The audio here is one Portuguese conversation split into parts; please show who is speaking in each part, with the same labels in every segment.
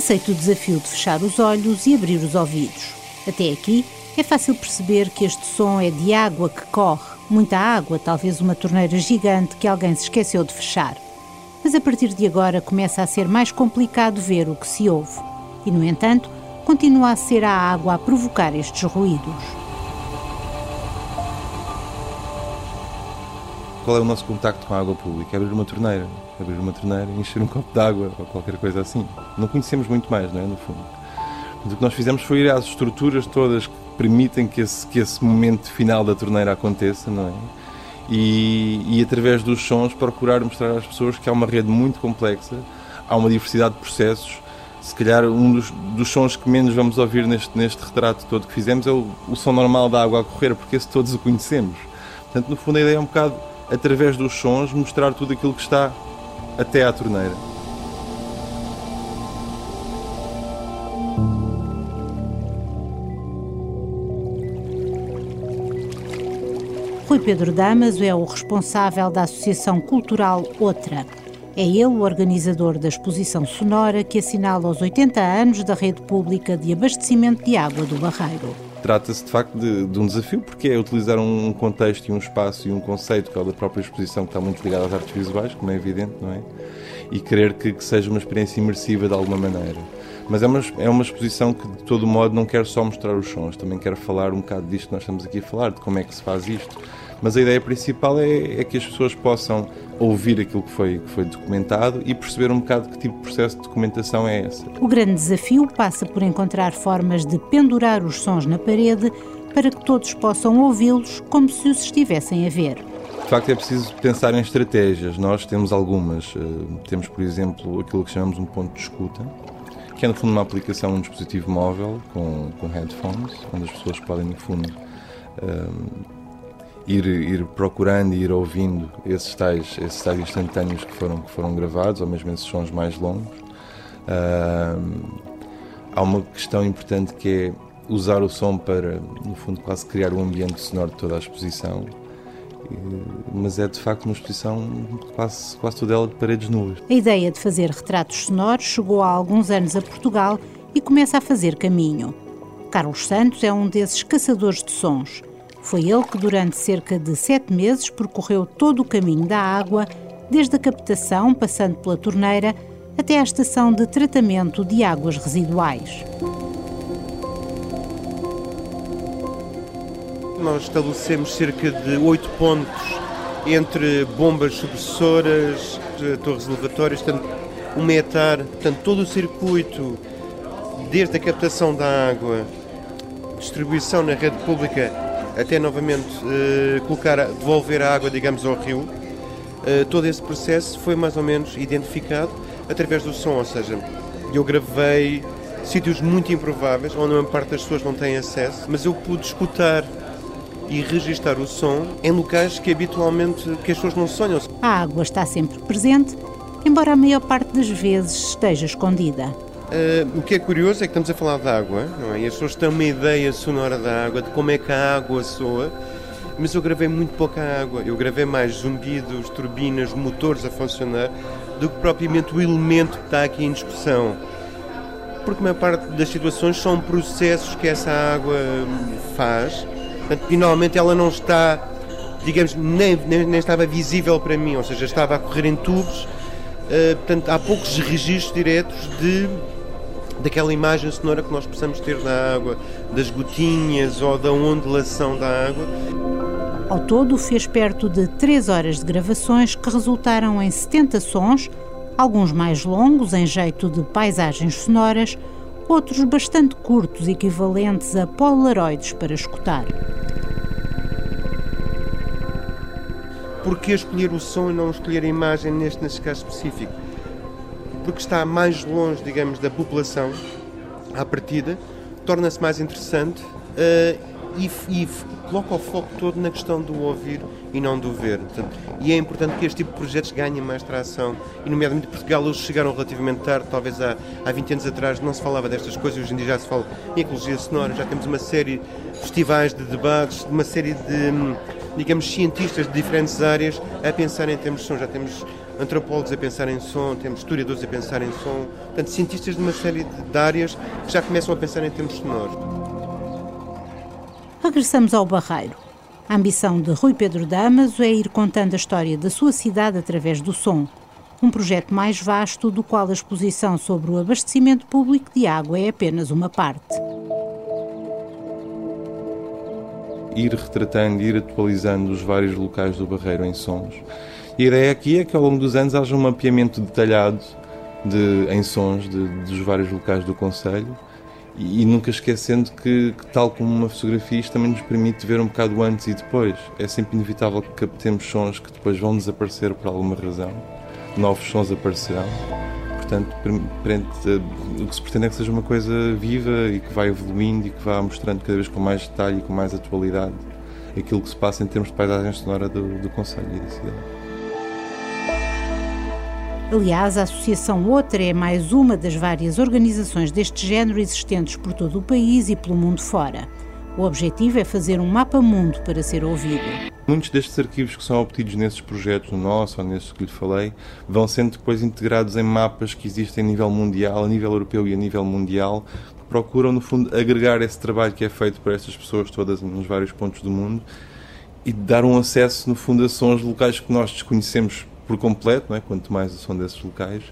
Speaker 1: aceite o desafio de fechar os olhos e abrir os ouvidos. Até aqui, é fácil perceber que este som é de água que corre, muita água, talvez uma torneira gigante que alguém se esqueceu de fechar. Mas a partir de agora começa a ser mais complicado ver o que se ouve. E, no entanto, continua a ser a água a provocar estes ruídos.
Speaker 2: Qual é o nosso contacto com a água pública? Abrir uma torneira, abrir uma torneira encher um copo de água ou qualquer coisa assim. Não conhecemos muito mais, não é? No fundo. Mas o que nós fizemos foi ir às estruturas todas que permitem que esse, que esse momento final da torneira aconteça, não é? E, e através dos sons procurar mostrar às pessoas que há uma rede muito complexa, há uma diversidade de processos. Se calhar um dos, dos sons que menos vamos ouvir neste, neste retrato todo que fizemos é o, o som normal da água a correr, porque esse todos o conhecemos. Portanto, no fundo, a ideia é um bocado através dos sons, mostrar tudo aquilo que está até à torneira.
Speaker 1: Rui Pedro Damas é o responsável da Associação Cultural Outra. É ele o organizador da exposição sonora que assinala os 80 anos da rede pública de abastecimento de água do Barreiro.
Speaker 2: Trata-se de facto de, de, um desafio, porque é utilizar um contexto e um espaço e um conceito, que é o da própria exposição, que está muito ligado às artes visuais, como é evidente, não é? E querer que, que seja uma experiência imersiva de alguma maneira. Mas é uma, é uma exposição que, de todo modo, não quer só mostrar os sons, também quer falar um bocado disto que nós estamos aqui a falar, de como é que se faz isto. Mas a ideia principal é, é que as pessoas possam ouvir aquilo que foi, que foi documentado e perceber um bocado que tipo de processo de documentação é esse.
Speaker 1: O grande desafio passa por encontrar formas de pendurar os sons na parede para que todos possam ouvi-los como se os estivessem a ver.
Speaker 2: De facto, é preciso pensar em estratégias. Nós temos algumas. Eh, temos, por exemplo, aquilo que chamamos um ponto de escuta, que é, no fundo, uma aplicação, um dispositivo móvel com, com headphones, onde as pessoas podem, no fundo, um, ir, ir procurando e ir ouvindo esses tais, esses tais instantâneos que foram, que foram gravados, ou mesmo esses sons mais longos. Uh, há uma questão importante que é usar o som para, no fundo, quase criar o ambiente sonoro de toda a exposição. Mas é de facto uma exposição quase, quase toda ela de paredes nuas.
Speaker 1: A ideia de fazer retratos sonoros chegou há alguns anos a Portugal e começa a fazer caminho. Carlos Santos é um desses caçadores de sons. Foi ele que, durante cerca de sete meses, percorreu todo o caminho da água, desde a captação, passando pela torneira, até à estação de tratamento de águas residuais.
Speaker 3: Nós estabelecemos cerca de oito pontos entre bombas subpressoras, torres elevatórias, portanto, um hectare, portanto, todo o circuito, desde a captação da água, distribuição na rede pública até novamente uh, colocar, devolver a água, digamos, ao rio. Uh, todo esse processo foi mais ou menos identificado através do som, ou seja, eu gravei sítios muito improváveis, onde a maior parte das pessoas não tem acesso, mas eu pude escutar e registar o som em locais que habitualmente que as pessoas não sonham.
Speaker 1: A água está sempre presente, embora a maior parte das vezes esteja escondida.
Speaker 3: Uh, o que é curioso é que estamos a falar de água, não é? E as pessoas têm uma ideia sonora da água, de como é que a água soa, mas eu gravei muito pouca água. Eu gravei mais zumbidos, turbinas, motores a funcionar, do que propriamente o elemento que está aqui em discussão. Porque a maior parte das situações são processos que essa água faz, portanto, finalmente ela não está, digamos, nem, nem, nem estava visível para mim, ou seja, estava a correr em tubos. Uh, portanto, há poucos registros diretos de daquela imagem sonora que nós possamos ter da água, das gotinhas ou da ondulação da água.
Speaker 1: Ao todo, fez perto de 3 horas de gravações que resultaram em 70 sons, alguns mais longos, em jeito de paisagens sonoras, outros bastante curtos, equivalentes a polaroids para escutar.
Speaker 3: Por que escolher o som e não escolher a imagem neste, neste caso específico? Porque está mais longe, digamos, da população à partida, torna-se mais interessante uh, e, e, coloca o foco todo na questão do ouvir e não do ver. Portanto, e é importante que este tipo de projetos ganhem mais tração. E, nomeadamente, Portugal, eles chegaram relativamente tarde, talvez há, há 20 anos atrás não se falava destas coisas, hoje em dia já se fala em ecologia sonora, já temos uma série de festivais de debates, uma série de, hum, digamos, cientistas de diferentes áreas a pensar em termos de som. Já temos antropólogos a pensar em som, temos historiadores a pensar em som, portanto, cientistas de uma série de áreas que já começam a pensar em termos sonoros.
Speaker 1: Regressamos ao Barreiro. A ambição de Rui Pedro Damaso é ir contando a história da sua cidade através do som. Um projeto mais vasto do qual a exposição sobre o abastecimento público de água é apenas uma parte.
Speaker 2: Ir retratando, ir atualizando os vários locais do Barreiro em sons. E a ideia aqui é que ao longo dos anos haja um mapeamento detalhado de, em sons de, dos vários locais do Conselho e, e nunca esquecendo que, que, tal como uma fotografia, isto também nos permite ver um bocado antes e depois. É sempre inevitável que captemos sons que depois vão desaparecer por alguma razão, novos sons aparecerão. Portanto, o que se pretende é que seja uma coisa viva e que vai evoluindo e que vá mostrando cada vez com mais detalhe e com mais atualidade aquilo que se passa em termos de paisagem sonora do, do Conselho e da cidade.
Speaker 1: Aliás, a Associação Outra é mais uma das várias organizações deste género existentes por todo o país e pelo mundo fora. O objetivo é fazer um mapa-mundo para ser ouvido.
Speaker 2: Muitos destes arquivos que são obtidos nesses projetos, no nosso ou nesses que lhe falei, vão sendo depois integrados em mapas que existem a nível mundial, a nível europeu e a nível mundial, que procuram, no fundo, agregar esse trabalho que é feito por estas pessoas todas nos vários pontos do mundo e dar um acesso, no fundo, a sons locais que nós desconhecemos por completo, não é? quanto mais som desses locais.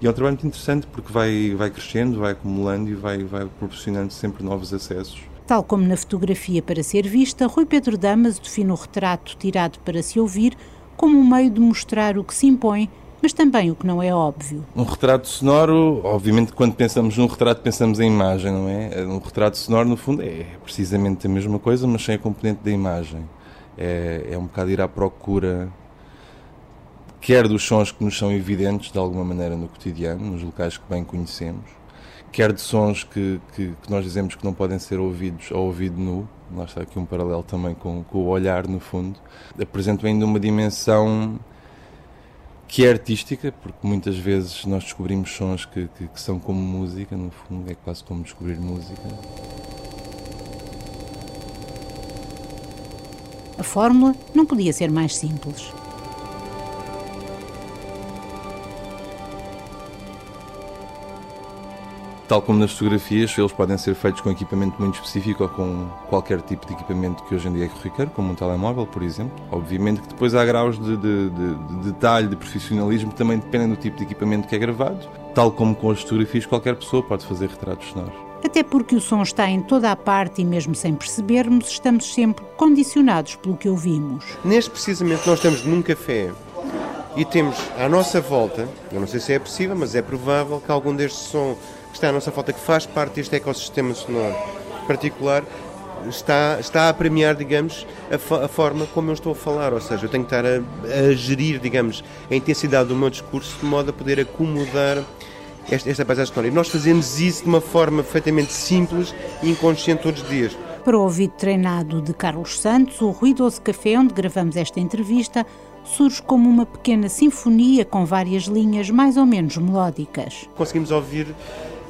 Speaker 2: E é um trabalho muito interessante porque vai, vai crescendo, vai acumulando e vai, vai proporcionando sempre novos acessos.
Speaker 1: Tal como na fotografia para ser vista, Rui Pedro Damas define o retrato tirado para se ouvir como um meio de mostrar o que se impõe, mas também o que não é óbvio.
Speaker 2: Um retrato sonoro, obviamente, quando pensamos num retrato, pensamos em imagem, não é? Um retrato sonoro, no fundo, é precisamente a mesma coisa, mas sem a componente da imagem. É, é um bocado ir à procura quer dos sons que nos são evidentes de alguma maneira no cotidiano, nos locais que bem conhecemos, quer de sons que, que, que nós dizemos que não podem ser ouvidos ao ouvido nu, lá está aqui um paralelo também com, com o olhar no fundo, apresentam ainda uma dimensão que é artística, porque muitas vezes nós descobrimos sons que, que, que, são como música, no fundo, é quase como descobrir música.
Speaker 1: A fórmula não podia ser mais simples.
Speaker 2: Tal como nas fotografias, eles podem ser feitos com equipamento muito específico ou com qualquer tipo de equipamento que hoje em dia é corriqueiro, como um telemóvel, por exemplo. Obviamente que depois há graus de, de, de, de detalhe, de profissionalismo, que também dependem do tipo de equipamento que é gravado. Tal como com as fotografias, qualquer pessoa pode fazer retratos sonoros.
Speaker 1: Até porque o som está em toda a parte e, mesmo sem percebermos, estamos sempre condicionados pelo que ouvimos.
Speaker 3: Neste precisamente, nós estamos num café e temos à nossa volta, eu não sei se é possível, mas é provável que algum deste som está à nossa falta, que faz parte deste ecossistema sonoro particular, está, está a premiar, digamos, a, a, forma como eu estou a falar. Ou seja, eu tenho que estar a, a, gerir, digamos, a intensidade do meu discurso de modo a poder acomodar esta, esta paisagem sonora. E nós fazemos isso de uma forma perfeitamente simples e inconsciente todos os dias.
Speaker 1: Para o ouvido treinado de Carlos Santos, o Ruidoso Café, onde gravamos esta entrevista, surge como uma pequena sinfonia com várias linhas mais ou menos melódicas.
Speaker 3: Conseguimos ouvir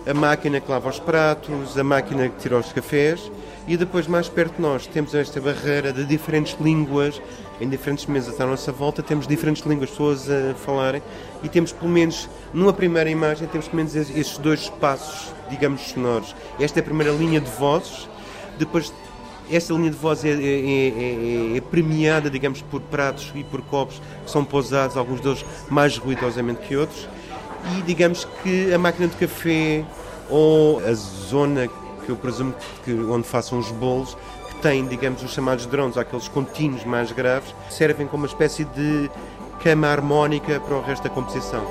Speaker 3: a máquina que lava os pratos, a máquina que tira os cafés e depois mais perto de nós temos esta barreira de diferentes línguas, em diferentes mesas à nossa volta. Temos diferentes línguas, pessoas a falarem e temos pelo menos, numa primeira imagem, temos pelo menos estes dois espaços, digamos, sonoros. Esta é a primeira linha de vozes, depois esta linha de voz é, é, é, é, premiada, digamos, por pratos e por copos que são pousados, alguns deles mais ruidosamente que outros e digamos que a máquina de café ou a zona que eu presumo que onde façam os bolos que tem, digamos, os chamados drones, aqueles contínuos mais graves, servem como uma espécie de cama harmónica para o resto da composição.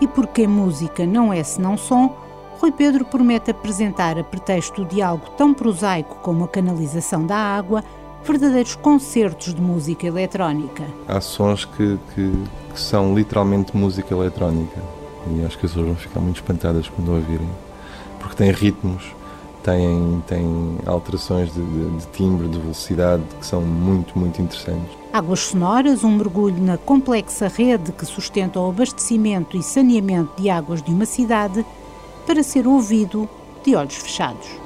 Speaker 1: E porque música não é senão som, Rui Pedro promete apresentar, a pretexto de algo tão prosaico como a canalização da água, verdadeiros concertos de música eletrónica.
Speaker 2: Há sons que, que, que são literalmente música eletrónica e acho que as pessoas vão ficar muito espantadas quando ouvirem, porque têm ritmos, têm, têm alterações de, de, de timbre, de velocidade que são muito, muito interessantes.
Speaker 1: Águas sonoras, um mergulho na complexa rede que sustenta o abastecimento e saneamento de águas de uma cidade para ser ouvido de olhos fechados.